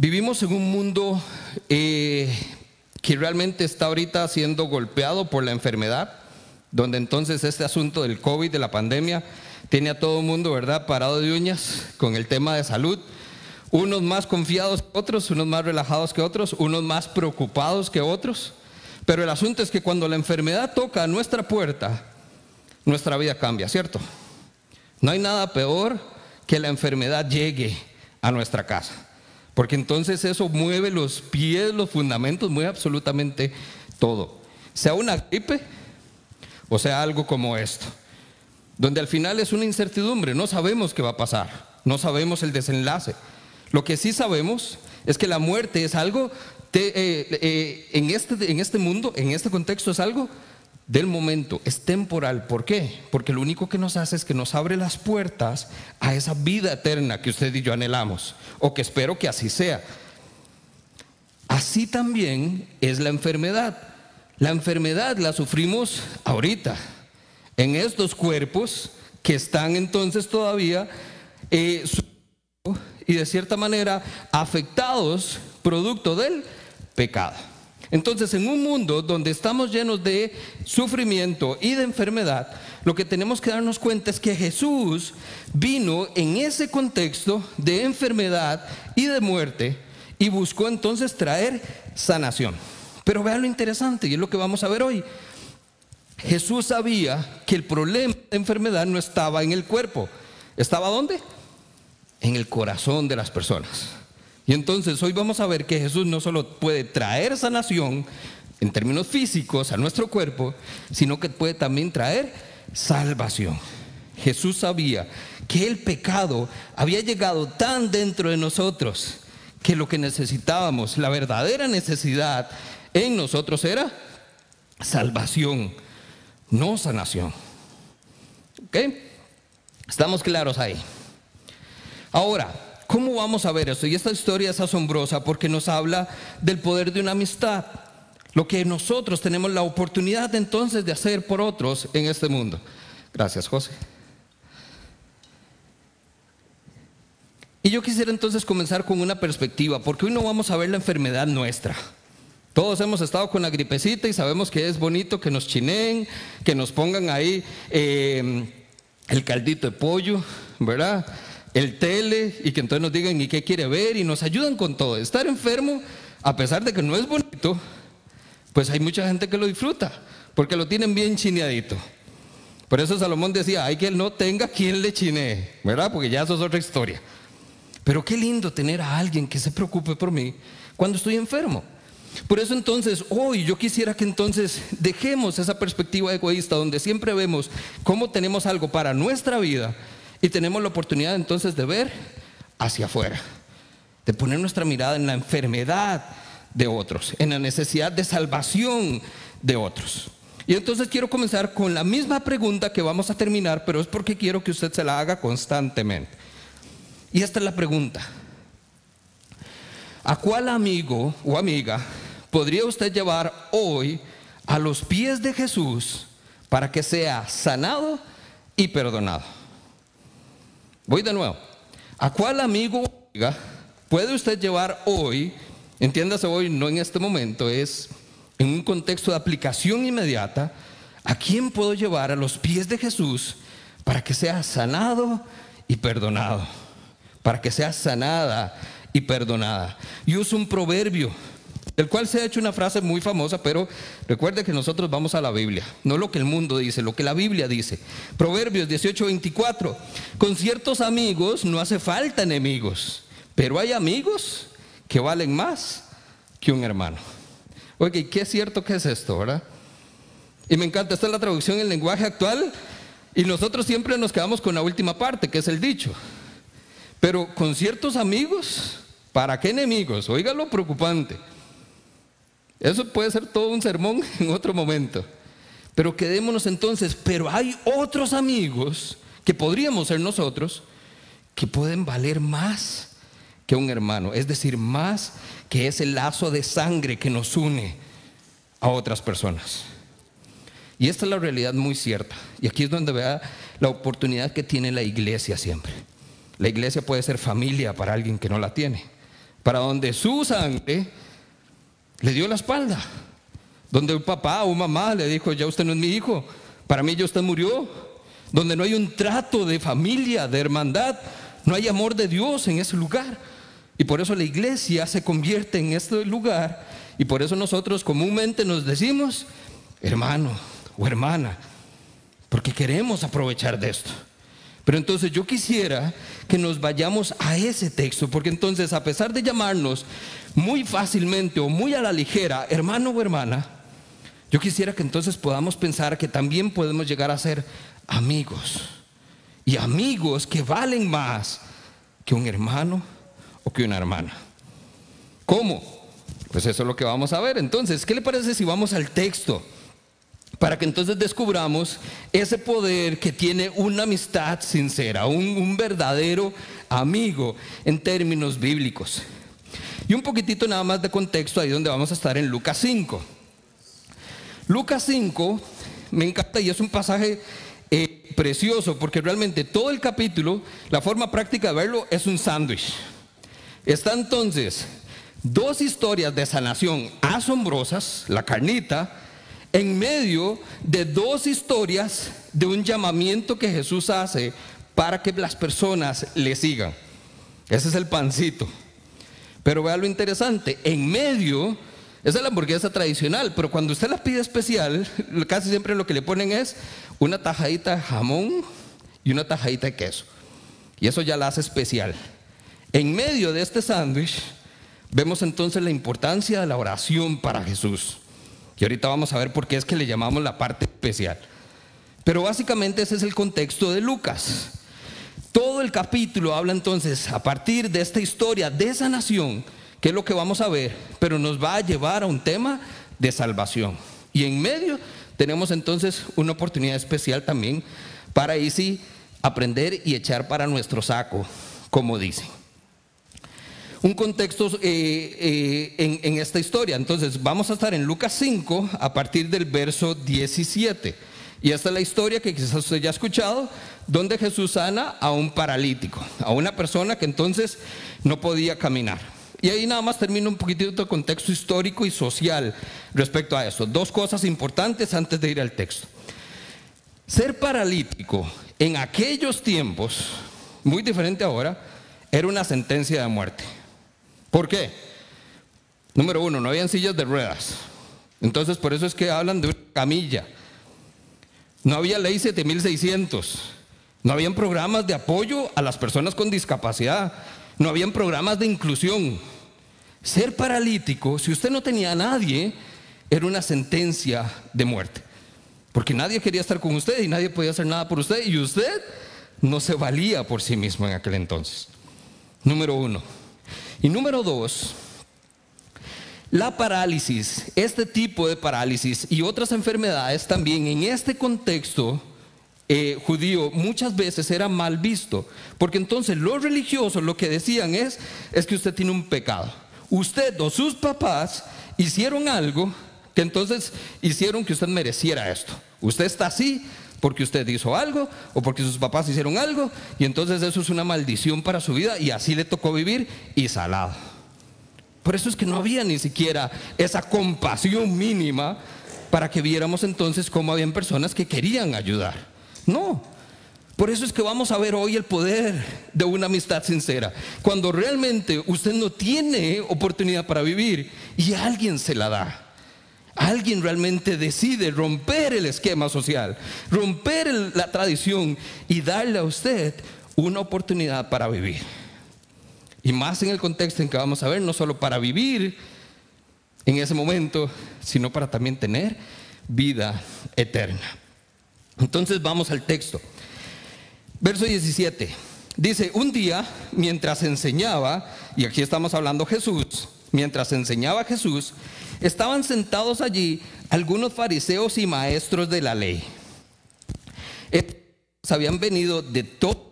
Vivimos en un mundo eh, que realmente está ahorita siendo golpeado por la enfermedad, donde entonces este asunto del COVID, de la pandemia, tiene a todo el mundo, ¿verdad?, parado de uñas con el tema de salud. Unos más confiados que otros, unos más relajados que otros, unos más preocupados que otros. Pero el asunto es que cuando la enfermedad toca a nuestra puerta, nuestra vida cambia, ¿cierto? No hay nada peor que la enfermedad llegue a nuestra casa. Porque entonces eso mueve los pies, los fundamentos, mueve absolutamente todo. Sea una gripe o sea algo como esto. Donde al final es una incertidumbre, no sabemos qué va a pasar, no sabemos el desenlace. Lo que sí sabemos es que la muerte es algo, eh, eh, en, este, en este mundo, en este contexto es algo del momento, es temporal. ¿Por qué? Porque lo único que nos hace es que nos abre las puertas a esa vida eterna que usted y yo anhelamos, o que espero que así sea. Así también es la enfermedad. La enfermedad la sufrimos ahorita, en estos cuerpos que están entonces todavía eh, y de cierta manera afectados producto del pecado. Entonces, en un mundo donde estamos llenos de sufrimiento y de enfermedad, lo que tenemos que darnos cuenta es que Jesús vino en ese contexto de enfermedad y de muerte y buscó entonces traer sanación. Pero vean lo interesante y es lo que vamos a ver hoy. Jesús sabía que el problema de enfermedad no estaba en el cuerpo. ¿Estaba dónde? En el corazón de las personas. Y entonces hoy vamos a ver que Jesús no solo puede traer sanación en términos físicos a nuestro cuerpo, sino que puede también traer salvación. Jesús sabía que el pecado había llegado tan dentro de nosotros que lo que necesitábamos, la verdadera necesidad en nosotros era salvación, no sanación. ¿Ok? Estamos claros ahí. Ahora, ¿Cómo vamos a ver esto? Y esta historia es asombrosa porque nos habla del poder de una amistad. Lo que nosotros tenemos la oportunidad entonces de hacer por otros en este mundo. Gracias, José. Y yo quisiera entonces comenzar con una perspectiva, porque hoy no vamos a ver la enfermedad nuestra. Todos hemos estado con la gripecita y sabemos que es bonito que nos chineen, que nos pongan ahí eh, el caldito de pollo, ¿verdad? El tele y que entonces nos digan y qué quiere ver y nos ayudan con todo. Estar enfermo, a pesar de que no es bonito, pues hay mucha gente que lo disfruta, porque lo tienen bien chineadito. Por eso Salomón decía, hay que no tenga quien le chinee, ¿verdad? Porque ya eso es otra historia. Pero qué lindo tener a alguien que se preocupe por mí cuando estoy enfermo. Por eso entonces hoy yo quisiera que entonces dejemos esa perspectiva egoísta donde siempre vemos cómo tenemos algo para nuestra vida y tenemos la oportunidad entonces de ver hacia afuera, de poner nuestra mirada en la enfermedad de otros, en la necesidad de salvación de otros. Y entonces quiero comenzar con la misma pregunta que vamos a terminar, pero es porque quiero que usted se la haga constantemente. Y esta es la pregunta. ¿A cuál amigo o amiga podría usted llevar hoy a los pies de Jesús para que sea sanado y perdonado? Voy de nuevo. ¿A cuál amigo puede usted llevar hoy, entiéndase hoy, no en este momento, es en un contexto de aplicación inmediata, ¿a quién puedo llevar a los pies de Jesús para que sea sanado y perdonado? Para que sea sanada y perdonada. Y uso un proverbio el cual se ha hecho una frase muy famosa, pero recuerde que nosotros vamos a la Biblia, no lo que el mundo dice, lo que la Biblia dice. Proverbios 18:24, con ciertos amigos no hace falta enemigos, pero hay amigos que valen más que un hermano. Oye, ¿qué es cierto que es esto, verdad? Y me encanta, esta es la traducción en lenguaje actual, y nosotros siempre nos quedamos con la última parte, que es el dicho. Pero con ciertos amigos, ¿para qué enemigos? Oiga lo preocupante. Eso puede ser todo un sermón en otro momento. Pero quedémonos entonces, pero hay otros amigos que podríamos ser nosotros que pueden valer más que un hermano, es decir, más que ese lazo de sangre que nos une a otras personas. Y esta es la realidad muy cierta. Y aquí es donde vea la oportunidad que tiene la iglesia siempre. La iglesia puede ser familia para alguien que no la tiene. para donde su sangre le dio la espalda. Donde un papá o mamá le dijo, ya usted no es mi hijo, para mí ya usted murió. Donde no hay un trato de familia, de hermandad, no hay amor de Dios en ese lugar. Y por eso la iglesia se convierte en este lugar. Y por eso nosotros comúnmente nos decimos, hermano o hermana, porque queremos aprovechar de esto. Pero entonces yo quisiera que nos vayamos a ese texto, porque entonces a pesar de llamarnos muy fácilmente o muy a la ligera, hermano o hermana, yo quisiera que entonces podamos pensar que también podemos llegar a ser amigos. Y amigos que valen más que un hermano o que una hermana. ¿Cómo? Pues eso es lo que vamos a ver. Entonces, ¿qué le parece si vamos al texto? Para que entonces descubramos ese poder que tiene una amistad sincera, un, verdadero amigo en términos bíblicos. Y un poquitito nada más de contexto ahí donde vamos a estar en Lucas 5. Lucas 5 me encanta y es un pasaje eh, precioso porque realmente todo el capítulo, la forma práctica de verlo es un sándwich. Está entonces dos historias de sanación asombrosas, la carnita, en medio de dos historias de un llamamiento que Jesús hace para que las personas le sigan. Ese es el pancito. Pero vea lo interesante, en medio, esa es la hamburguesa tradicional, pero cuando usted la pide especial, casi siempre lo que le ponen es una tajadita de jamón y una tajadita de queso. Y eso ya la hace especial. En medio de este sándwich, vemos entonces la importancia de la oración para Jesús. Y ahorita vamos a ver por qué es que le llamamos la parte especial. Pero básicamente ese es el contexto de Lucas. Todo el capítulo habla entonces a partir de esta historia de sanación, que es lo que vamos a ver, pero nos va a llevar a un tema de salvación. Y en medio tenemos entonces una oportunidad especial también para ahí sí aprender y echar para nuestro saco, como dice un contexto eh, eh, en, esta historia. Entonces, vamos a estar en Lucas 5 a partir del verso 17. Y esta es la historia que quizás usted ya ha escuchado, donde Jesús sana a un paralítico, a una persona que entonces no podía caminar. Y ahí nada más termino un poquitito de contexto histórico y social respecto a eso. Dos cosas importantes antes de ir al texto. Ser paralítico en aquellos tiempos, muy diferente ahora, era una sentencia de muerte. ¿Por qué? Número uno, no habían sillas de ruedas. Entonces, por eso es que hablan de una camilla. No había ley 7600. No habían programas de apoyo a las personas con discapacidad. No habían programas de inclusión. Ser paralítico, si usted no tenía a nadie, era una sentencia de muerte. Porque nadie quería estar con usted y nadie podía hacer nada por usted. Y usted no se valía por sí mismo en aquel entonces. Número uno. Y número dos, la parálisis, este tipo de parálisis y otras enfermedades también en este contexto eh, judío muchas veces era mal visto, porque entonces los religiosos lo que decían es, es que usted tiene un pecado. Usted o sus papás hicieron algo que entonces hicieron que usted mereciera esto. Usted está así porque usted hizo algo o porque sus papás hicieron algo y entonces eso es una maldición para su vida y así le tocó vivir y salado. Por eso es que no había ni siquiera esa compasión mínima para que viéramos entonces cómo habían personas que querían ayudar. No. Por eso es que vamos a ver hoy el poder de una amistad sincera. Cuando realmente usted no tiene oportunidad para vivir y alguien se la da alguien realmente decide romper el esquema social, romper la tradición y darle a usted una oportunidad para vivir. Y más en el contexto en que vamos a ver, no solo para vivir en ese momento, sino para también tener vida eterna. Entonces vamos al texto. Verso 17. Dice, un día, mientras enseñaba, y aquí estamos hablando Jesús, mientras enseñaba Jesús, estaban sentados allí algunos fariseos y maestros de la ley. Estos habían venido de todo.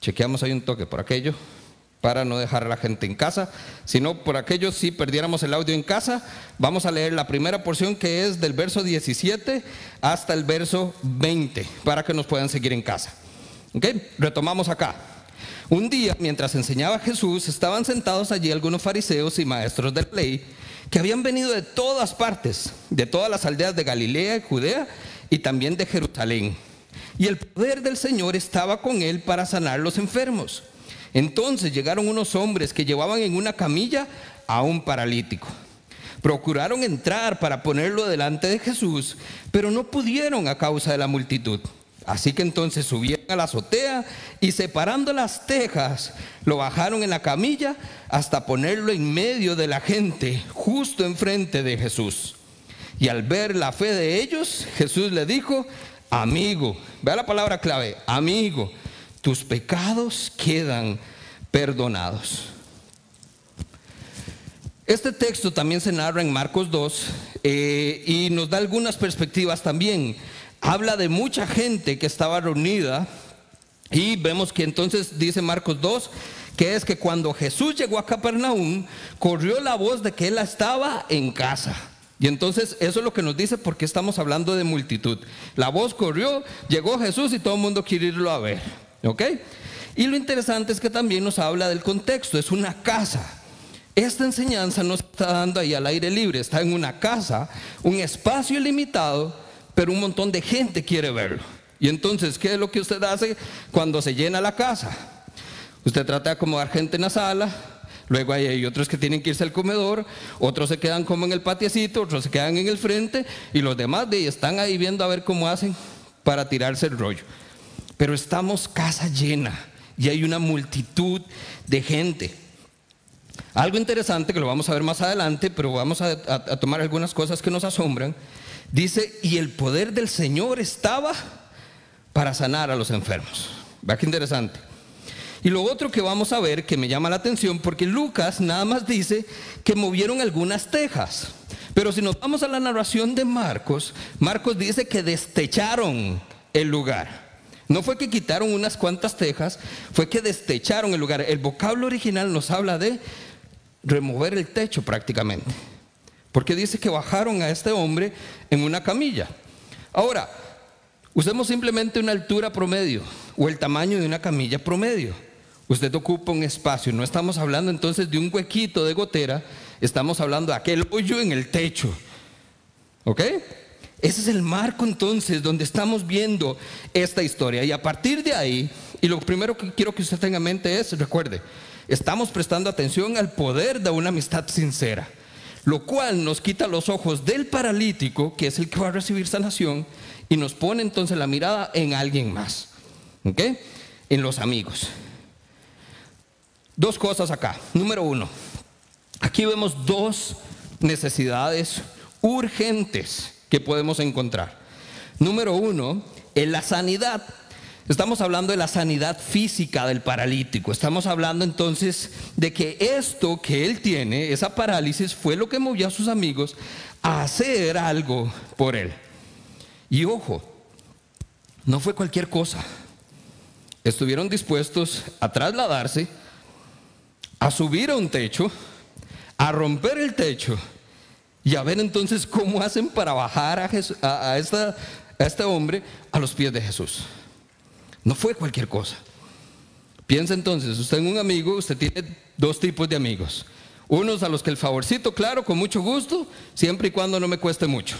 Chequeamos ahí un toque por aquello. Para no dejar a la gente en casa, sino por aquellos si perdiéramos el audio en casa, vamos a leer la primera porción que es del verso 17 hasta el verso 20 para que nos puedan seguir en casa. ¿Ok? Retomamos acá. Un día, mientras enseñaba Jesús, estaban sentados allí algunos fariseos y maestros de ley que habían venido de todas partes, de todas las aldeas de Galilea y Judea y también de Jerusalén. Y el poder del Señor estaba con él para sanar los enfermos. Entonces llegaron unos hombres que llevaban en una camilla a un paralítico. Procuraron entrar para ponerlo delante de Jesús, pero no pudieron a causa de la multitud. Así que entonces subieron a la azotea y separando las tejas, lo bajaron en la camilla hasta ponerlo en medio de la gente, justo enfrente de Jesús. Y al ver la fe de ellos, Jesús le dijo, amigo, vea la palabra clave, amigo, tus pecados quedan perdonados. Este texto también se narra en Marcos 2 eh, y nos da algunas perspectivas también. Habla de mucha gente que estaba reunida y vemos que entonces dice Marcos 2 que es que cuando Jesús llegó a Capernaum, corrió la voz de que él estaba en casa. Y entonces eso es lo que nos dice porque estamos hablando de multitud. La voz corrió, llegó Jesús y todo el mundo quiere irlo a ver. ¿Ok? Y lo interesante es que también nos habla del contexto, es una casa. Esta enseñanza no está dando ahí al aire libre, está en una casa, un espacio limitado, pero un montón de gente quiere verlo. Y entonces, ¿qué es lo que usted hace cuando se llena la casa? Usted trata de acomodar gente en la sala, luego hay, otros que tienen que irse al comedor, otros se quedan como en el patiecito, otros se quedan en el frente y los demás de ahí están ahí viendo a ver cómo hacen para tirarse el rollo pero estamos casa llena y hay una multitud de gente. Algo interesante que lo vamos a ver más adelante, pero vamos a, tomar algunas cosas que nos asombran. Dice, y el poder del Señor estaba para sanar a los enfermos. Vea qué interesante. Y lo otro que vamos a ver que me llama la atención, porque Lucas nada más dice que movieron algunas tejas. Pero si nos vamos a la narración de Marcos, Marcos dice que destecharon el lugar. No fue que quitaron unas cuantas tejas, fue que destecharon el lugar. El vocablo original nos habla de remover el techo prácticamente. Porque dice que bajaron a este hombre en una camilla. Ahora, usemos simplemente una altura promedio o el tamaño de una camilla promedio. Usted ocupa un espacio, no estamos hablando entonces de un huequito de gotera, estamos hablando de aquel hoyo en el techo. ¿Ok? Ese es el marco entonces donde estamos viendo esta historia. Y a partir de ahí, y lo primero que quiero que usted tenga en mente es, recuerde, estamos prestando atención al poder de una amistad sincera, lo cual nos quita los ojos del paralítico, que es el que va a recibir sanación, y nos pone entonces la mirada en alguien más, ¿ok? En los amigos. Dos cosas acá. Número uno, aquí vemos dos necesidades urgentes que podemos encontrar. Número uno, en la sanidad. Estamos hablando de la sanidad física del paralítico. Estamos hablando entonces de que esto que él tiene, esa parálisis, fue lo que movió a sus amigos a hacer algo por él. Y ojo, no fue cualquier cosa. Estuvieron dispuestos a trasladarse, a subir a un techo, a romper el techo y a ver entonces cómo hacen para bajar a, este hombre a los pies de Jesús. No fue cualquier cosa. Piensa entonces, usted en un amigo, usted tiene dos tipos de amigos. Unos a los que el favorcito, claro, con mucho gusto, siempre y cuando no me cueste mucho.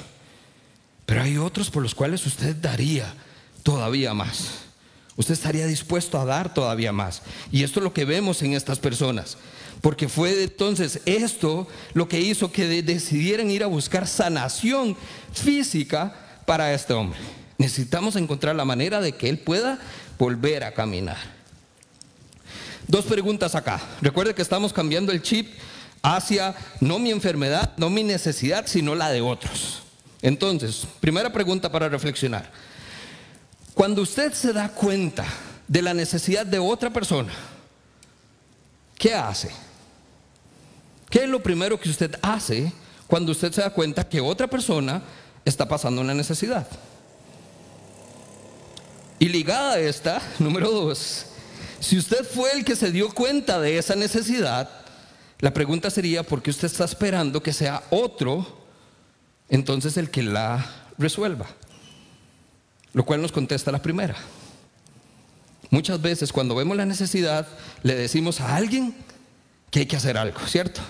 Pero hay otros por los cuales usted daría todavía más. Usted estaría dispuesto a dar todavía más. Y esto es lo que vemos en estas personas. Porque fue entonces esto lo que hizo que decidieran ir a buscar sanación física para este hombre. Necesitamos encontrar la manera de que él pueda volver a caminar. Dos preguntas acá. Recuerde que estamos cambiando el chip hacia no mi enfermedad, no mi necesidad, sino la de otros. Entonces, primera pregunta para reflexionar. Cuando usted se da cuenta de la necesidad de otra persona, ¿qué hace? ¿Qué es lo primero que usted hace cuando usted se da cuenta que otra persona está pasando una necesidad? Y ligada a esta, número dos, si usted fue el que se dio cuenta de esa necesidad, la pregunta sería, ¿por qué usted está esperando que sea otro entonces el que la resuelva? Lo cual nos contesta la primera. Muchas veces cuando vemos la necesidad le decimos a alguien que hay que hacer algo, ¿cierto?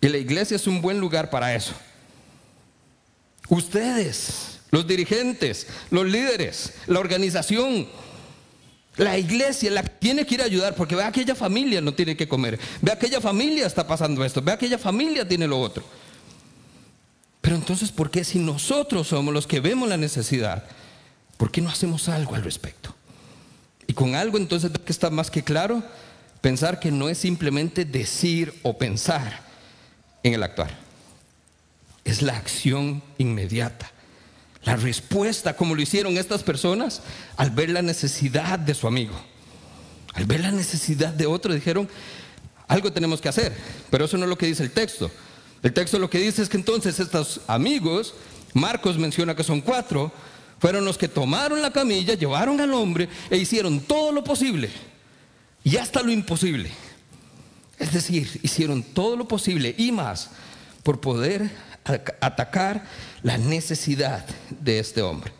Y la iglesia es un buen lugar para eso. Ustedes, los dirigentes, los líderes, la organización, la iglesia la tiene que ir a ayudar porque ve aquella familia no tiene que comer, ve aquella familia está pasando esto, ve aquella familia tiene lo otro. Pero entonces, ¿por qué si nosotros somos los que vemos la necesidad, por qué no hacemos algo al respecto? Y con algo entonces que está más que claro, pensar que no es simplemente decir o pensar en el actuar, es la acción inmediata la respuesta, como lo hicieron estas personas, al ver la necesidad de su amigo, al ver la necesidad de otro, dijeron, algo tenemos que hacer, pero eso no es lo que dice el texto. El texto lo que dice es que entonces estos amigos, Marcos menciona que son cuatro, fueron los que tomaron la camilla, llevaron al hombre e hicieron todo lo posible y hasta lo imposible. Es decir, hicieron todo lo posible y más por poder atacar la necesidad de este hombre.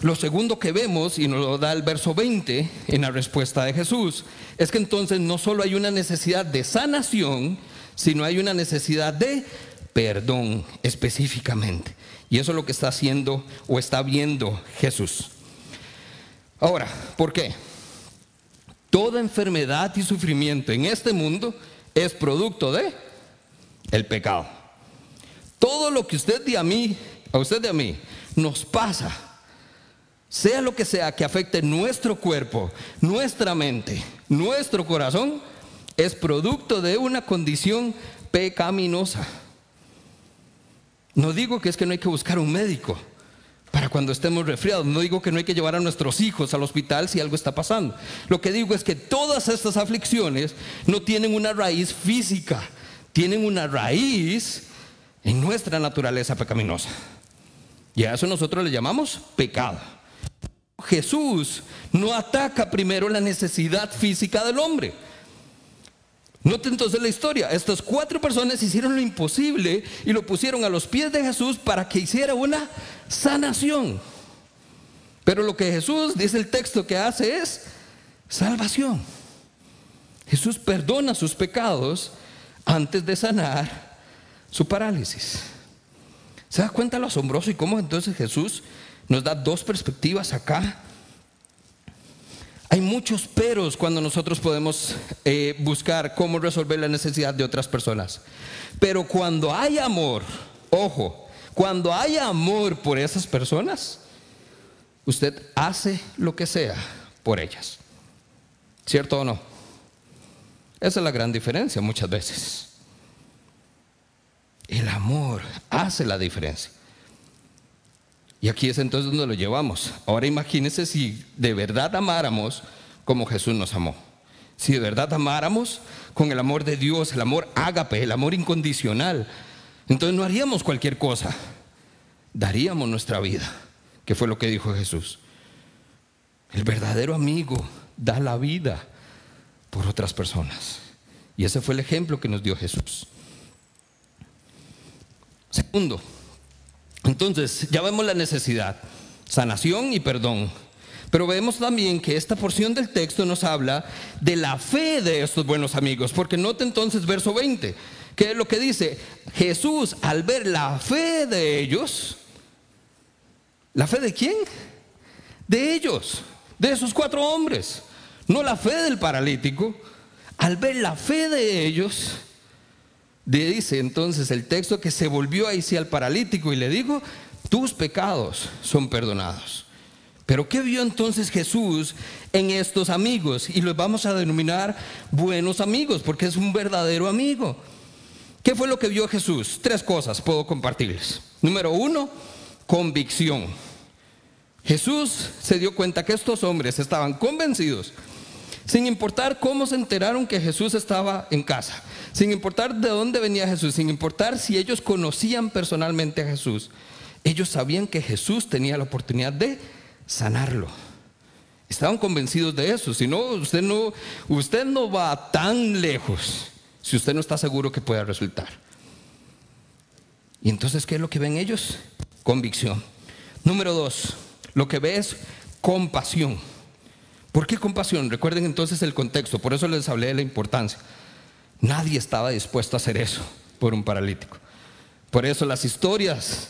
Lo segundo que vemos, y nos lo da el verso 20 en la respuesta de Jesús, es que entonces no solo hay una necesidad de sanación, sino hay una necesidad de perdón específicamente. Y eso es lo que está haciendo o está viendo Jesús. Ahora, ¿por qué? Toda enfermedad y sufrimiento en este mundo es producto de el pecado. Todo lo que usted y a mí, a usted y a mí, nos pasa, sea lo que sea que afecte nuestro cuerpo, nuestra mente, nuestro corazón, es producto de una condición pecaminosa. No digo que es que no hay que buscar un médico para cuando estemos resfriados. No digo que no hay que llevar a nuestros hijos al hospital si algo está pasando. Lo que digo es que todas estas aflicciones no tienen una raíz física, tienen una raíz en nuestra naturaleza pecaminosa. Y a eso nosotros le llamamos pecado. Jesús no ataca primero la necesidad física del hombre. Note entonces la historia. Estas cuatro personas hicieron lo imposible y lo pusieron a los pies de Jesús para que hiciera una sanación. Pero lo que Jesús, dice el texto, que hace es salvación. Jesús perdona sus pecados antes de sanar su parálisis. ¿Se da cuenta lo asombroso y cómo entonces Jesús nos da dos perspectivas acá? Hay muchos peros cuando nosotros podemos eh, buscar cómo resolver la necesidad de otras personas. Pero cuando hay amor, ojo, cuando hay amor por esas personas, usted hace lo que sea por ellas. ¿Cierto o no? Esa es la gran diferencia muchas veces. El amor hace la diferencia. Y aquí es entonces donde lo llevamos. Ahora imagínense si de verdad amáramos como Jesús nos amó. Si de verdad amáramos con el amor de Dios, el amor ágape, el amor incondicional, entonces no haríamos cualquier cosa. Daríamos nuestra vida, que fue lo que dijo Jesús. El verdadero amigo da la vida por otras personas. Y ese fue el ejemplo que nos dio Jesús. Segundo, entonces ya vemos la necesidad, sanación y perdón. Pero vemos también que esta porción del texto nos habla de la fe de estos buenos amigos, porque note entonces verso 20, que es lo que dice, Jesús al ver la fe de ellos, ¿la fe de quién? De ellos, de esos cuatro hombres. No la fe del paralítico. Al ver la fe de ellos, dice entonces el texto que se volvió ahí sí al paralítico y le dijo, tus pecados son perdonados. Pero ¿qué vio entonces Jesús en estos amigos? Y los vamos a denominar buenos amigos, porque es un verdadero amigo. ¿Qué fue lo que vio Jesús? Tres cosas puedo compartirles. Número uno, convicción. Jesús se dio cuenta que estos hombres estaban convencidos sin importar cómo se enteraron que Jesús estaba en casa, sin importar de dónde venía Jesús, sin importar si ellos conocían personalmente a Jesús, ellos sabían que Jesús tenía la oportunidad de sanarlo. Estaban convencidos de eso. Si no, usted no, usted no va tan lejos si usted no está seguro que pueda resultar. Y entonces, ¿qué es lo que ven ellos? Convicción. Número dos, lo que ve es compasión. ¿Por qué compasión? Recuerden entonces el contexto, por eso les hablé de la importancia. Nadie estaba dispuesto a hacer eso por un paralítico. Por eso las historias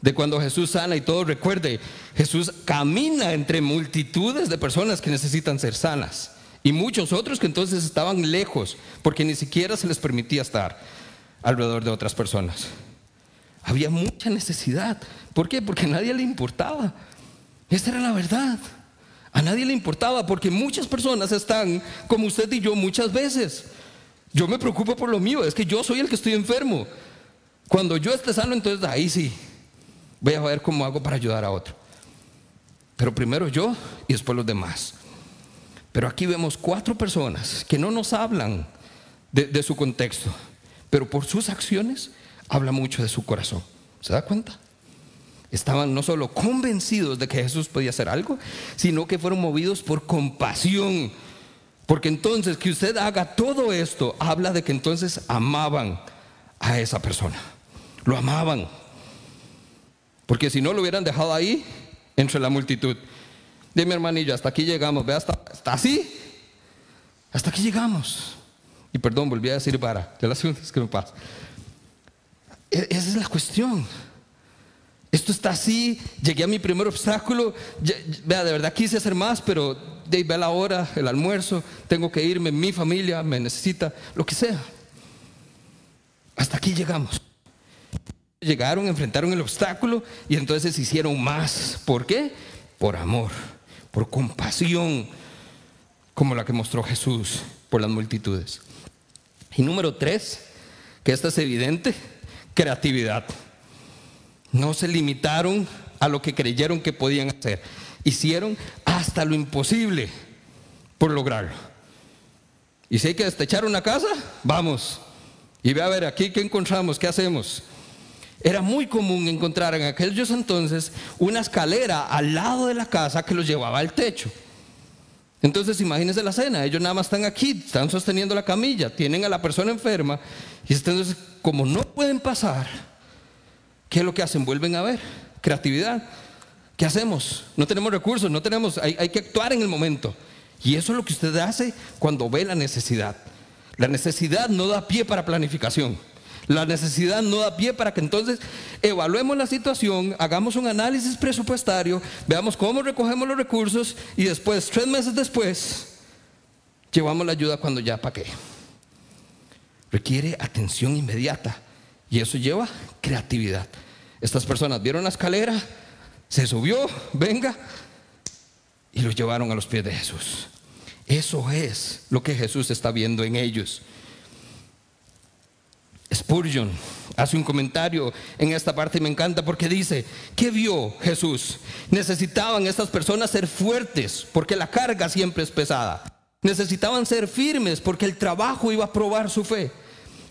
de cuando Jesús sana y todo, recuerde, Jesús camina entre multitudes de personas que necesitan ser sanas y muchos otros que entonces estaban lejos porque ni siquiera se les permitía estar alrededor de otras personas. Había mucha necesidad. ¿Por qué? Porque a nadie le importaba. Esta era la verdad. A nadie le importaba porque muchas personas están como usted y yo muchas veces. Yo me preocupo por lo mío, es que yo soy el que estoy enfermo. Cuando yo esté sano, entonces ahí sí, voy a ver cómo hago para ayudar a otro. Pero primero yo y después los demás. Pero aquí vemos cuatro personas que no nos hablan de, su contexto, pero por sus acciones habla mucho de su corazón. ¿Se da cuenta? Estaban no solo convencidos de que Jesús podía hacer algo, sino que fueron movidos por compasión. Porque entonces que usted haga todo esto, habla de que entonces amaban a esa persona. Lo amaban. Porque si no lo hubieran dejado ahí, entre la multitud. Dime hermanillo, hasta aquí llegamos. Ve, hasta, así. Hasta aquí llegamos. Y perdón, volví a decir para. De las que me pasa. E, esa es la cuestión. Esto está así, llegué a mi primer obstáculo, vea, de verdad quise hacer más, pero de ve la hora, el almuerzo, tengo que irme, mi familia me necesita, lo que sea. Hasta aquí llegamos. Llegaron, enfrentaron el obstáculo y entonces hicieron más. ¿Por qué? Por amor, por compasión, como la que mostró Jesús por las multitudes. Y número tres, que esta es evidente, creatividad. No se limitaron a lo que creyeron que podían hacer. Hicieron hasta lo imposible por lograrlo. Y si hay que destechar una casa, vamos. Y ve a ver aquí qué encontramos, qué hacemos. Era muy común encontrar en aquellos entonces una escalera al lado de la casa que los llevaba al techo. Entonces imagínense la cena, ellos nada más están aquí, están sosteniendo la camilla, tienen a la persona enferma y entonces como no pueden pasar, ¿Qué es lo que hacen? Vuelven a ver. Creatividad. ¿Qué hacemos? No tenemos recursos, no tenemos, hay, que actuar en el momento. Y eso es lo que usted hace cuando ve la necesidad. La necesidad no da pie para planificación. La necesidad no da pie para que entonces evaluemos la situación, hagamos un análisis presupuestario, veamos cómo recogemos los recursos y después, tres meses después, llevamos la ayuda cuando ya para qué. Requiere atención inmediata. Y eso lleva creatividad. Estas personas vieron la escalera, se subió, venga, y los llevaron a los pies de Jesús. Eso es lo que Jesús está viendo en ellos. Spurgeon hace un comentario en esta parte y me encanta porque dice, ¿qué vio Jesús? Necesitaban estas personas ser fuertes porque la carga siempre es pesada. Necesitaban ser firmes porque el trabajo iba a probar su fe.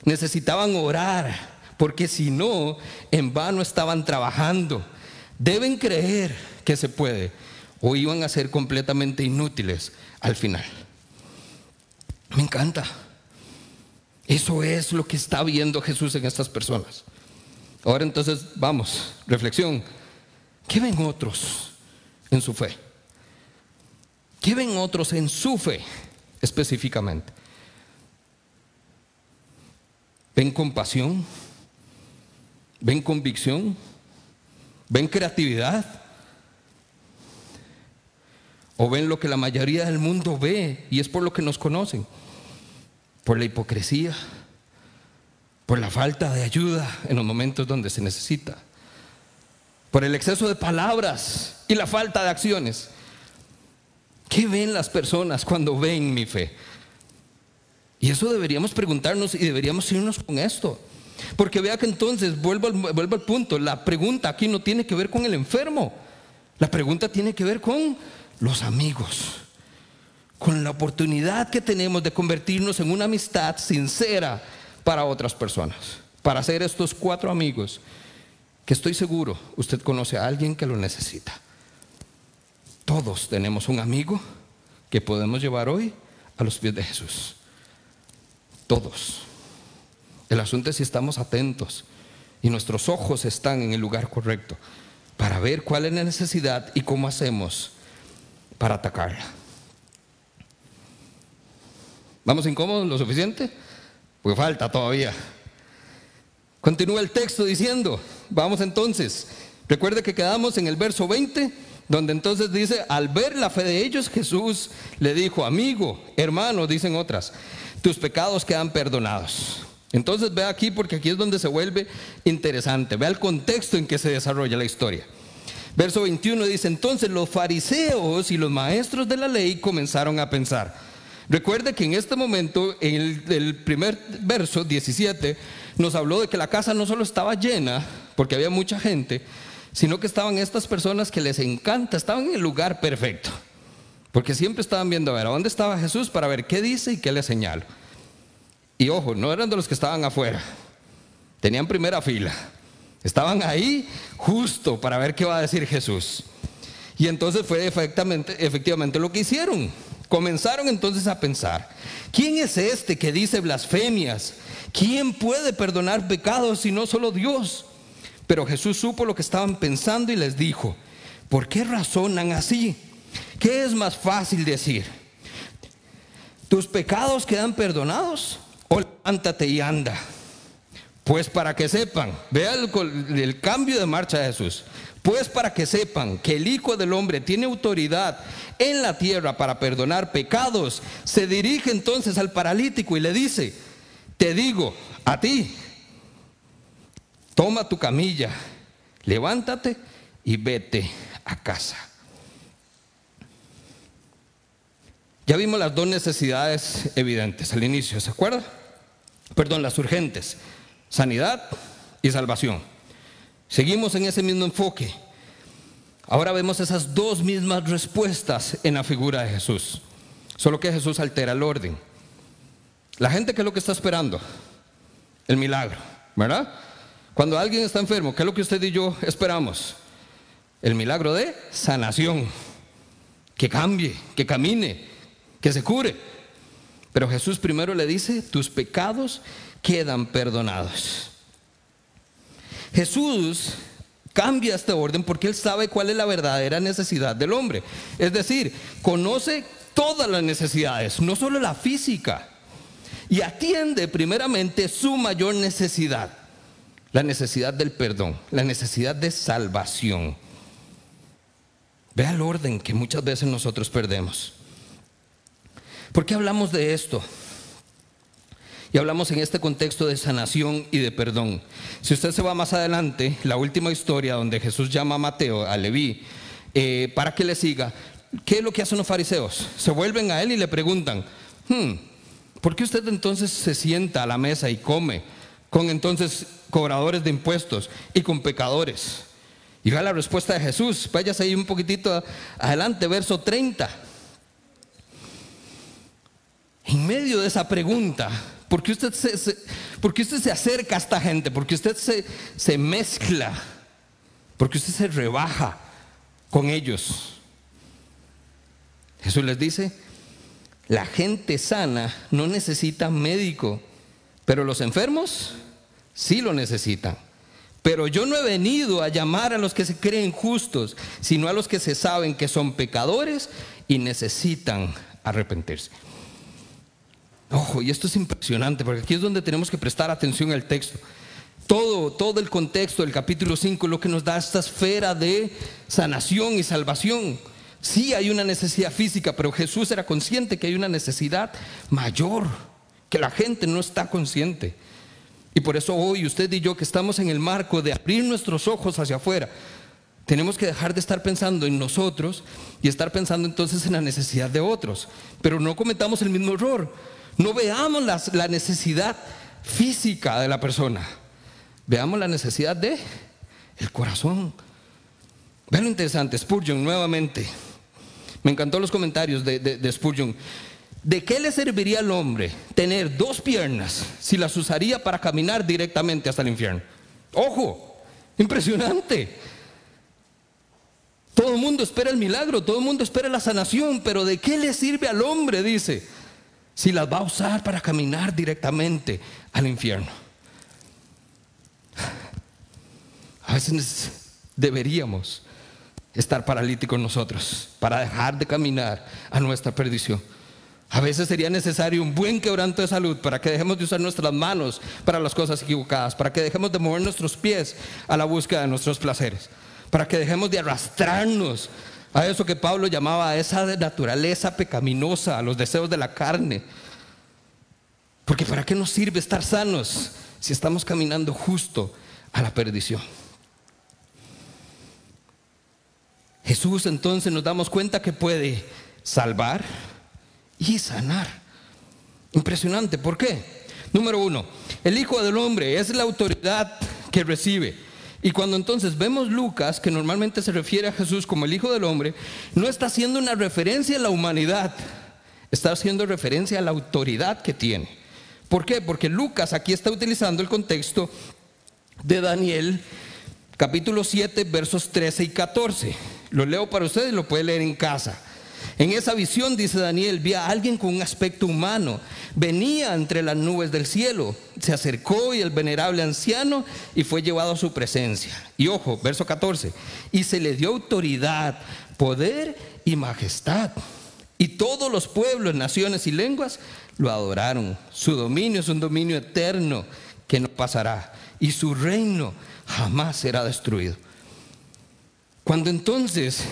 Necesitaban orar porque si no, en vano estaban trabajando. Deben creer que se puede o iban a ser completamente inútiles al final. Me encanta. Eso es lo que está viendo Jesús en estas personas. Ahora entonces, vamos, reflexión. ¿Qué ven otros en su fe? ¿Qué ven otros en su fe específicamente? ¿Ven compasión? ¿Ven convicción? ¿Ven creatividad? ¿O ven lo que la mayoría del mundo ve y es por lo que nos conocen? Por la hipocresía, por la falta de ayuda en los momentos donde se necesita, por el exceso de palabras y la falta de acciones. ¿Qué ven las personas cuando ven mi fe? Y eso deberíamos preguntarnos y deberíamos irnos con esto. Porque vea que entonces, vuelvo al, vuelvo al punto, la pregunta aquí no tiene que ver con el enfermo, la pregunta tiene que ver con los amigos, con la oportunidad que tenemos de convertirnos en una amistad sincera para otras personas, para ser estos cuatro amigos, que estoy seguro usted conoce a alguien que lo necesita. todos tenemos un amigo que podemos llevar hoy a los pies de Jesús. Todos. El asunto es si estamos atentos y nuestros ojos están en el lugar correcto para ver cuál es la necesidad y cómo hacemos para atacarla. ¿Vamos incómodos lo suficiente? Pues falta todavía. Continúa el texto diciendo, vamos entonces, recuerde que quedamos en el verso 20, donde entonces dice, al ver la fe de ellos, Jesús le dijo, amigo, hermano, dicen otras, tus pecados quedan perdonados. Entonces ve aquí porque aquí es donde se vuelve interesante. Ve el contexto en que se desarrolla la historia. Verso 21 dice, entonces los fariseos y los maestros de la ley comenzaron a pensar. Recuerde que en este momento, en el, el, primer verso 17, nos habló de que la casa no solo estaba llena, porque había mucha gente, sino que estaban estas personas que les encanta, estaban en el lugar perfecto. Porque siempre estaban viendo a ver a dónde estaba Jesús para ver qué dice y qué le señala. Y ojo, no eran de los que estaban afuera, tenían primera fila. Estaban ahí justo para ver qué va a decir Jesús. Y entonces fue efectivamente, lo que hicieron. Comenzaron entonces a pensar, ¿quién es este que dice blasfemias? ¿Quién puede perdonar pecados si no solo Dios? Pero Jesús supo lo que estaban pensando y les dijo, ¿por qué razonan así? ¿Qué es más fácil decir? ¿Tus pecados quedan perdonados? O levántate y anda. Pues para que sepan, vea el, cambio de marcha de Jesús. Pues para que sepan que el Hijo del Hombre tiene autoridad en la tierra para perdonar pecados, se dirige entonces al paralítico y le dice, te digo, a ti, toma tu camilla, levántate y vete a casa. Ya vimos las dos necesidades evidentes al inicio, ¿se acuerda? Perdón, las urgentes, sanidad y salvación. Seguimos en ese mismo enfoque. Ahora vemos esas dos mismas respuestas en la figura de Jesús, solo que Jesús altera el orden. La gente, ¿qué es lo que está esperando? El milagro, ¿verdad? Cuando alguien está enfermo, ¿qué es lo que usted y yo esperamos? El milagro de sanación, que cambie, que camine, que se cure. Pero Jesús primero le dice, tus pecados quedan perdonados. Jesús cambia este orden porque él sabe cuál es la verdadera necesidad del hombre. Es decir, conoce todas las necesidades, no solo la física, y atiende primeramente su mayor necesidad, la necesidad del perdón, la necesidad de salvación. Vea el orden que muchas veces nosotros perdemos. ¿Por qué hablamos de esto? Y hablamos en este contexto de sanación y de perdón. Si usted se va más adelante, la última historia donde Jesús llama a Mateo, a Leví, eh, para que le siga, ¿qué es lo que hacen los fariseos? Se vuelven a él y le preguntan, hmm, ¿por qué usted entonces se sienta a la mesa y come con entonces cobradores de impuestos y con pecadores? Y vea la respuesta de Jesús, váyase ahí un poquitito adelante, verso 30 en medio de esa pregunta, ¿por qué usted se, usted se acerca a esta gente? ¿Por qué usted se, se mezcla? ¿Por qué usted se rebaja con ellos? Jesús les dice, la gente sana no necesita médico, pero los enfermos sí lo necesitan. Pero yo no he venido a llamar a los que se creen justos, sino a los que se saben que son pecadores y necesitan arrepentirse. Ojo, y esto es impresionante, porque aquí es donde tenemos que prestar atención al texto. Todo, todo el contexto del capítulo 5 es lo que nos da esta esfera de sanación y salvación. Sí hay una necesidad física, pero Jesús era consciente que hay una necesidad mayor, que la gente no está consciente. Y por eso hoy usted y yo que estamos en el marco de abrir nuestros ojos hacia afuera, tenemos que dejar de estar pensando en nosotros y estar pensando entonces en la necesidad de otros. Pero no cometamos el mismo error. No veamos la necesidad física de la persona. Veamos la necesidad de el corazón. Vean lo interesante, Spurgeon nuevamente. Me encantó los comentarios de, de Spurgeon. ¿De qué le serviría al hombre tener dos piernas si las usaría para caminar directamente hasta el infierno? Ojo, impresionante. Todo el mundo espera el milagro, todo el mundo espera la sanación, pero ¿de qué le sirve al hombre? Dice, si las va a usar para caminar directamente al infierno. A veces deberíamos estar paralíticos nosotros para dejar de caminar a nuestra perdición. A veces sería necesario un buen quebranto de salud para que dejemos de usar nuestras manos para las cosas equivocadas, para que dejemos de mover nuestros pies a la búsqueda de nuestros placeres, para que dejemos de arrastrarnos a eso que Pablo llamaba a esa naturaleza pecaminosa, a los deseos de la carne. Porque ¿para qué nos sirve estar sanos si estamos caminando justo a la perdición? Jesús entonces nos damos cuenta que puede salvar y sanar. Impresionante, ¿por qué? Número uno, el Hijo del Hombre es la autoridad que recibe. Y cuando entonces vemos Lucas, que normalmente se refiere a Jesús como el Hijo del Hombre, no está haciendo una referencia a la humanidad, está haciendo referencia a la autoridad que tiene. ¿Por qué? Porque Lucas aquí está utilizando el contexto de Daniel, capítulo 7, versos 13 y 14. Lo leo para ustedes, lo puede leer en casa. En esa visión, dice Daniel, vi a alguien con un aspecto humano. Venía entre las nubes del cielo, se acercó y el venerable anciano y fue llevado a su presencia. Y ojo, verso 14, y se le dio autoridad, poder y majestad. Y todos los pueblos, naciones y lenguas lo adoraron. Su dominio es un dominio eterno que no pasará. Y su reino jamás será destruido. Cuando entonces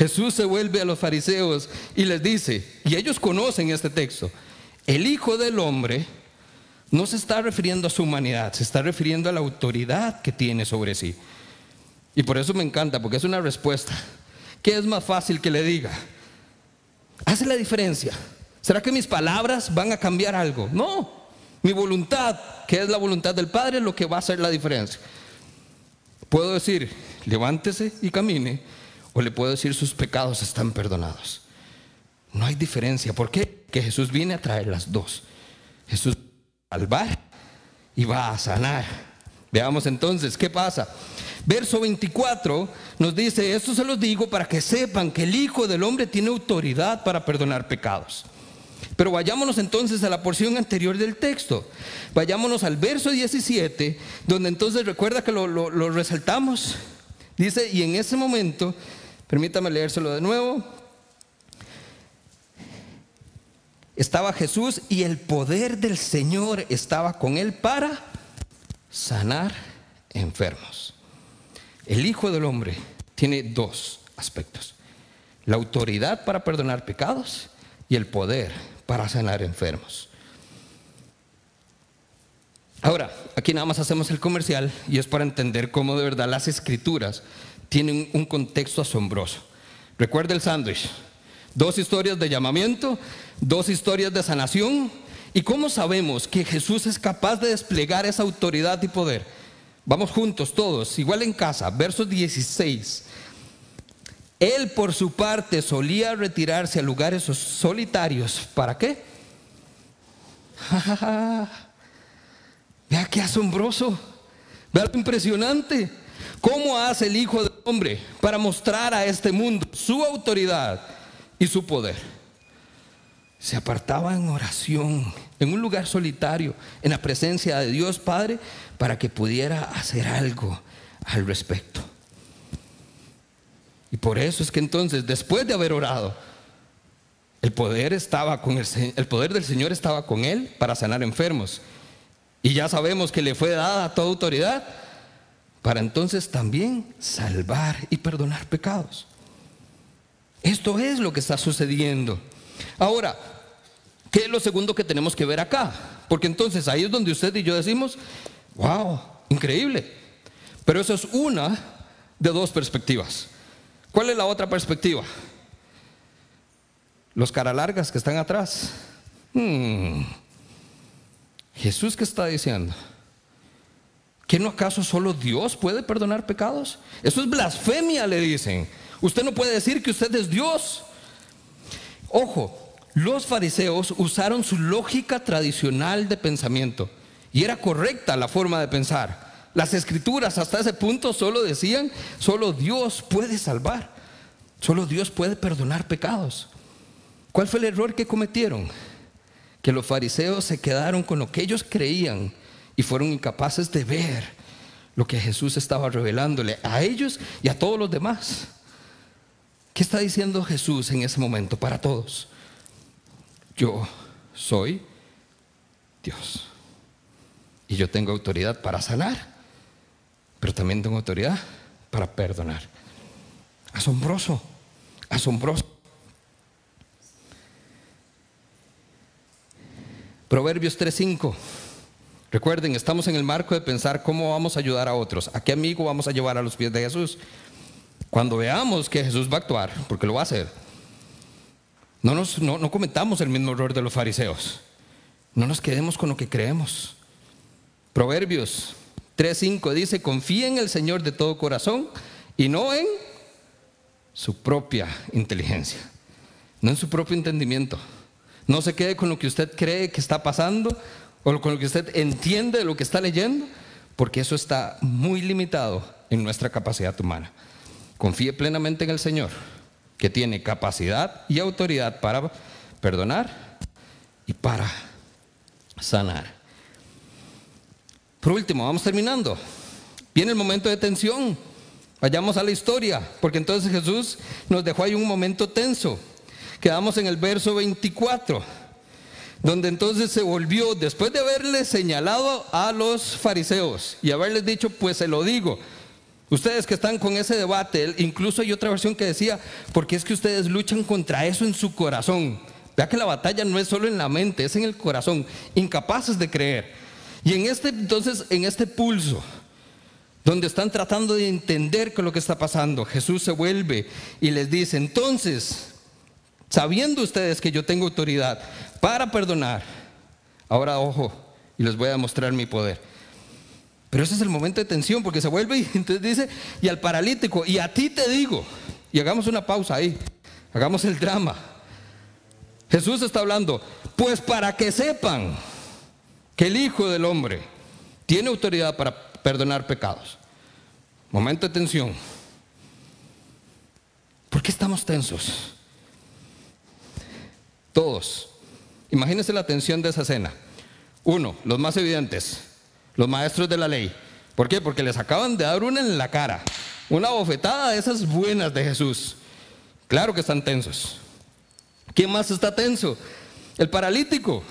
Jesús se vuelve a los fariseos y les dice, y ellos conocen este texto, el Hijo del Hombre no se está refiriendo a su humanidad, se está refiriendo a la autoridad que tiene sobre sí. Y por eso me encanta, porque es una respuesta. ¿Qué es más fácil que le diga? Hace la diferencia. ¿Será que mis palabras van a cambiar algo? No. Mi voluntad, que es la voluntad del Padre, es lo que va a hacer la diferencia. Puedo decir, levántese y camine, o le puedo decir sus pecados están perdonados. No hay diferencia. ¿Por qué? Que Jesús viene a traer las dos. Jesús va a salvar y va a sanar. Veamos entonces qué pasa. Verso 24 nos dice, esto se los digo para que sepan que el Hijo del Hombre tiene autoridad para perdonar pecados. Pero vayámonos entonces a la porción anterior del texto. Vayámonos al verso 17, donde entonces recuerda que lo, lo resaltamos. Dice, y en ese momento Permítame leérselo de nuevo. Estaba Jesús y el poder del Señor estaba con él para sanar enfermos. El Hijo del Hombre tiene dos aspectos. La autoridad para perdonar pecados y el poder para sanar enfermos. Ahora, aquí nada más hacemos el comercial y es para entender cómo de verdad las escrituras tienen un contexto asombroso. Recuerda el sándwich. Dos historias de llamamiento, dos historias de sanación. ¿Y cómo sabemos que Jesús es capaz de desplegar esa autoridad y poder? Vamos juntos todos, igual en casa, versos 16. Él por su parte solía retirarse a lugares solitarios. ¿Para qué? Vea qué asombroso. Vea lo impresionante. ¿Cómo hace el Hijo del Hombre para mostrar a este mundo su autoridad y su poder? Se apartaba en oración, en un lugar solitario, en la presencia de Dios Padre, para que pudiera hacer algo al respecto. Y por eso es que entonces, después de haber orado, el poder estaba con el, el poder del Señor estaba con él para sanar enfermos. Y ya sabemos que le fue dada toda autoridad para entonces también salvar y perdonar pecados. Esto es lo que está sucediendo. Ahora, ¿qué es lo segundo que tenemos que ver acá? Porque entonces ahí es donde usted y yo decimos, wow, increíble. Pero eso es una de dos perspectivas. ¿Cuál es la otra perspectiva? Los cara largas que están atrás. Hmm. Jesús, ¿qué está diciendo? ¿Que no acaso solo Dios puede perdonar pecados? Eso es blasfemia, le dicen. Usted no puede decir que usted es Dios. Ojo, los fariseos usaron su lógica tradicional de pensamiento y era correcta la forma de pensar. Las escrituras hasta ese punto solo decían, solo Dios puede salvar. Solo Dios puede perdonar pecados. ¿Cuál fue el error que cometieron? Que los fariseos se quedaron con lo que ellos creían y fueron incapaces de ver lo que Jesús estaba revelándole a ellos y a todos los demás. ¿Qué está diciendo Jesús en ese momento para todos? Yo soy Dios. Y yo tengo autoridad para sanar, pero también tengo autoridad para perdonar. Asombroso, asombroso. Proverbios 3:5. Recuerden, estamos en el marco de pensar cómo vamos a ayudar a otros. ¿A qué amigo vamos a llevar a los pies de Jesús? Cuando veamos que Jesús va a actuar, porque lo va a hacer, no, nos, no, no cometamos el mismo error de los fariseos. No nos quedemos con lo que creemos. Proverbios 3.5 dice, confía en el Señor de todo corazón y no en su propia inteligencia, no en su propio entendimiento. No se quede con lo que usted cree que está pasando o con lo que usted entiende de lo que está leyendo, porque eso está muy limitado en nuestra capacidad humana. Confíe plenamente en el Señor, que tiene capacidad y autoridad para perdonar y para sanar. Por último, vamos terminando. Viene el momento de tensión. Vayamos a la historia, porque entonces Jesús nos dejó ahí un momento tenso. Quedamos en el verso 24, donde entonces se volvió, después de haberle señalado a los fariseos y haberles dicho, pues se lo digo, ustedes que están con ese debate, incluso hay otra versión que decía, porque es que ustedes luchan contra eso en su corazón. Vea que la batalla no es solo en la mente, es en el corazón, incapaces de creer. Y en este entonces, en este pulso, donde están tratando de entender qué es lo que está pasando, Jesús se vuelve y les dice, entonces, sabiendo ustedes que yo tengo autoridad para perdonar, ahora ojo, y les voy a demostrar mi poder. Pero ese es el momento de tensión, porque se vuelve y entonces dice, y al paralítico, y a ti te digo, y hagamos una pausa ahí, hagamos el drama. Jesús está hablando, pues para que sepan que el Hijo del Hombre tiene autoridad para perdonar pecados. Momento de tensión. ¿Por qué estamos tensos? Todos. Imagínense la tensión de esa escena. Uno, los más evidentes, los maestros de la ley. ¿Por qué? Porque les acaban de dar una en la cara. Una bofetada de esas buenas de Jesús. Claro que están tensos. ¿Quién más está tenso? El paralítico.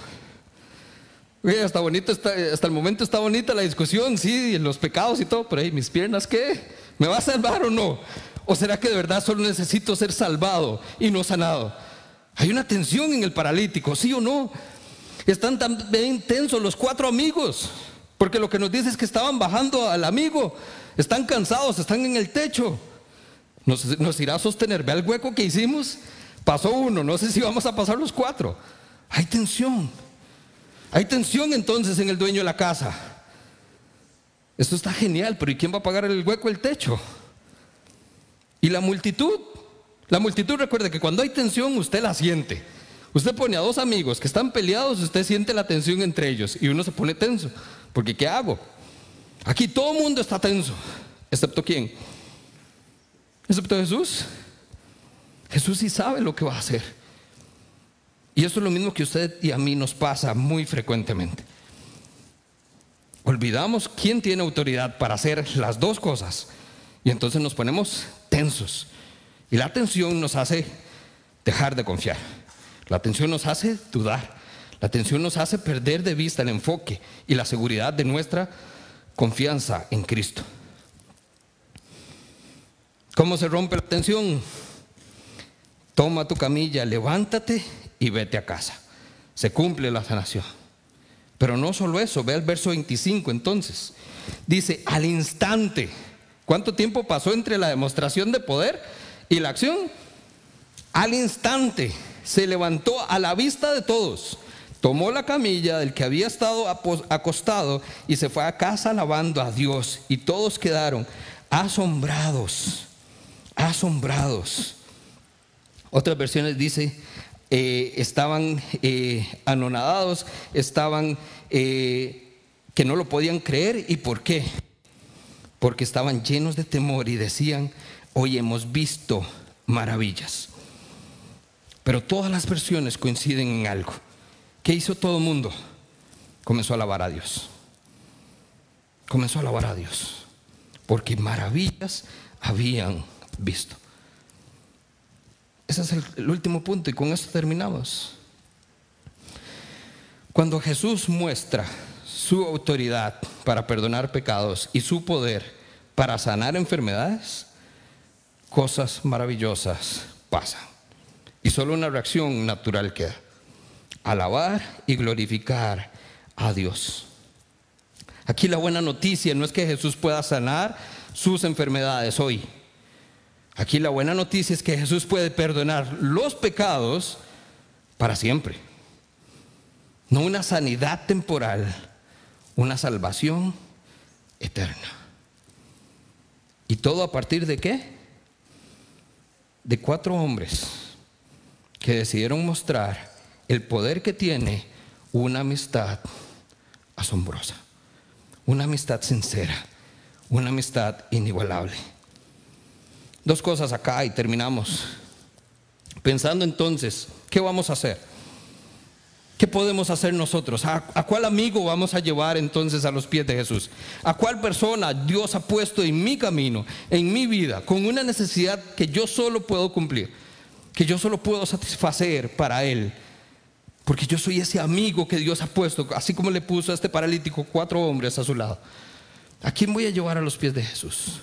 hasta, bonito hasta el momento está bonita la discusión, sí, los pecados y todo, pero hey, mis piernas, ¿qué? ¿Me va a salvar o no? ¿O será que de verdad solo necesito ser salvado y no sanado? Hay una tensión en el paralítico, ¿sí o no? Están también tensos los cuatro amigos, porque lo que nos dice es que estaban bajando al amigo, están cansados, están en el techo. ¿Nos, nos irá a sostener? ¿Ve el hueco que hicimos? Pasó uno, no sé si vamos a pasar los cuatro. Hay tensión. Hay tensión entonces en el dueño de la casa. Esto está genial, pero ¿y quién va a pagar el hueco del techo? Y la multitud. La multitud recuerde que cuando hay tensión usted la siente. Usted pone a dos amigos que están peleados, usted siente la tensión entre ellos y uno se pone tenso. Porque ¿qué hago? Aquí todo el mundo está tenso, excepto quién? Excepto Jesús. Jesús sí sabe lo que va a hacer. Y eso es lo mismo que usted y a mí nos pasa muy frecuentemente. Olvidamos quién tiene autoridad para hacer las dos cosas y entonces nos ponemos tensos. Y la tensión nos hace dejar de confiar. La tensión nos hace dudar. La tensión nos hace perder de vista el enfoque y la seguridad de nuestra confianza en Cristo. ¿Cómo se rompe la tensión? toma tu camilla, levántate y vete a casa. Se cumple la sanación. Pero no solo eso, ve el verso 25 entonces. Dice, al instante, ¿cuánto tiempo pasó entre la demostración de poder y la acción? Al instante se levantó a la vista de todos, tomó la camilla del que había estado acostado y se fue a casa alabando a Dios. Y todos quedaron asombrados, asombrados. Otras versiones dice, eh, estaban eh, anonadados, estaban eh, que no lo podían creer. ¿Y por qué? Porque estaban llenos de temor y decían, hoy hemos visto maravillas. Pero todas las versiones coinciden en algo. ¿Qué hizo todo el mundo? Comenzó a alabar a Dios. Comenzó a alabar a Dios. Porque maravillas habían visto. Ese es el, el último punto y con esto terminamos. Cuando Jesús muestra su autoridad para perdonar pecados y su poder para sanar enfermedades, cosas maravillosas pasan. Y solo una reacción natural queda. Alabar y glorificar a Dios. Aquí la buena noticia no es que Jesús pueda sanar sus enfermedades hoy. Aquí la buena noticia es que Jesús puede perdonar los pecados para siempre. No una sanidad temporal, una salvación eterna. ¿Y todo a partir de qué? De cuatro hombres que decidieron mostrar el poder que tiene una amistad asombrosa, una amistad sincera, una amistad inigualable. Dos cosas acá y terminamos. Pensando entonces, ¿qué vamos a hacer? ¿Qué podemos hacer nosotros? ¿A, cuál amigo vamos a llevar entonces a los pies de Jesús? ¿A cuál persona Dios ha puesto en mi camino, en mi vida, con una necesidad que yo solo puedo cumplir, que yo solo puedo satisfacer para Él? Porque yo soy ese amigo que Dios ha puesto, así como le puso a este paralítico cuatro hombres a su lado. ¿A quién voy a llevar a los pies de Jesús?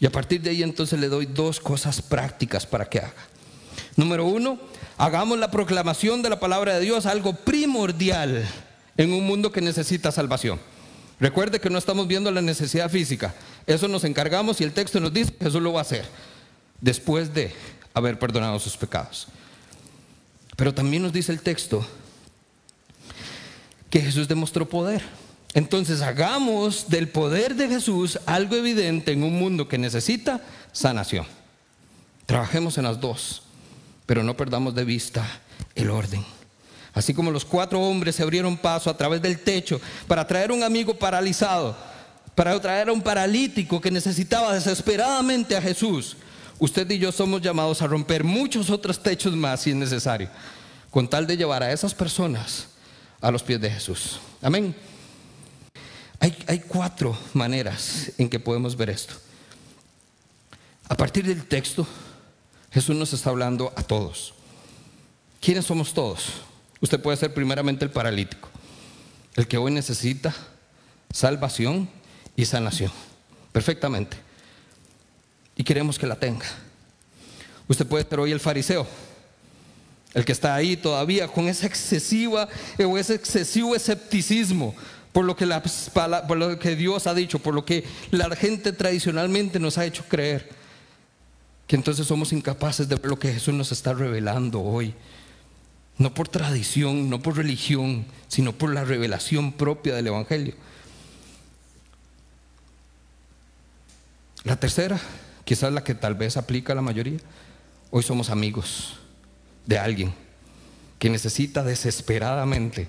Y a partir de ahí entonces le doy dos cosas prácticas para que haga. Número uno, hagamos la proclamación de la palabra de Dios algo primordial en un mundo que necesita salvación. Recuerde que no estamos viendo la necesidad física. Eso nos encargamos y el texto nos dice que eso lo va a hacer después de haber perdonado sus pecados. Pero también nos dice el texto que Jesús demostró poder. Entonces hagamos del poder de Jesús algo evidente en un mundo que necesita sanación. Trabajemos en las dos pero no perdamos de vista el orden. Así como los cuatro hombres se abrieron paso a través del techo para traer un amigo paralizado, para traer a un paralítico que necesitaba desesperadamente a Jesús, usted y yo somos llamados a romper muchos otros techos más si es necesario, con tal de llevar a esas personas a los pies de Jesús. Amén. Hay, hay cuatro maneras en que podemos ver esto. A partir del texto, Jesús nos está hablando a todos. ¿Quiénes somos todos? Usted puede ser primeramente el paralítico, el que hoy necesita salvación y sanación. Perfectamente. Y queremos que la tenga. Usted puede ser hoy el fariseo, el que está ahí todavía con esa excesiva o ese excesivo escepticismo por lo que, por lo que Dios ha dicho, por lo que la gente tradicionalmente nos ha hecho creer que entonces somos incapaces de ver lo que Jesús nos está revelando hoy. No por tradición, no por religión, sino por la revelación propia del Evangelio. La tercera, quizás la que tal vez aplica a la mayoría, hoy somos amigos de alguien que necesita desesperadamente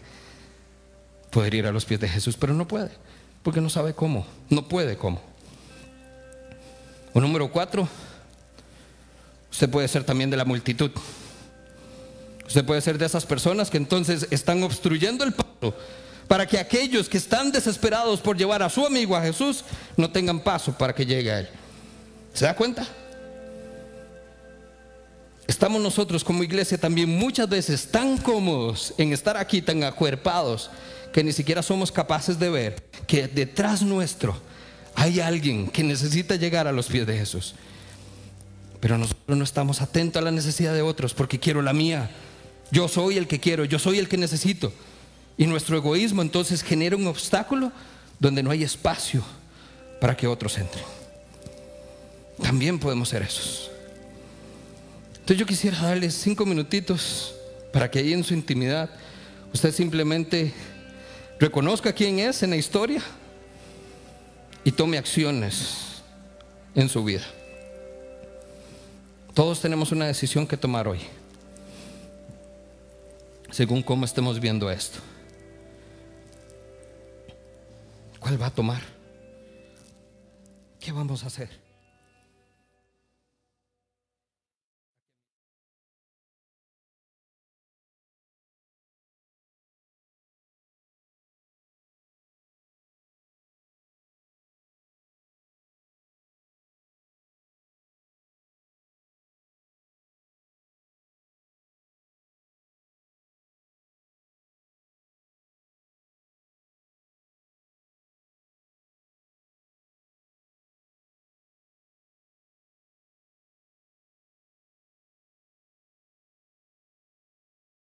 poder ir a los pies de Jesús, pero no puede, porque no sabe cómo, no puede cómo. O número cuatro, Usted puede ser también de la multitud. Usted puede ser de esas personas que entonces están obstruyendo el paso para que aquellos que están desesperados por llevar a su amigo a Jesús no tengan paso para que llegue a él. ¿Se da cuenta? Estamos nosotros como iglesia también muchas veces tan cómodos en estar aquí, tan acuerpados, que ni siquiera somos capaces de ver que detrás nuestro hay alguien que necesita llegar a los pies de Jesús. Pero nosotros no estamos atentos a la necesidad de otros porque quiero la mía. Yo soy el que quiero, yo soy el que necesito. Y nuestro egoísmo entonces genera un obstáculo donde no hay espacio para que otros entren. También podemos ser esos. Entonces yo quisiera darles cinco minutitos para que ahí en su intimidad usted simplemente reconozca quién es en la historia y tome acciones en su vida. Todos tenemos una decisión que tomar hoy, según cómo estemos viendo esto. ¿Cuál va a tomar? ¿Qué vamos a hacer?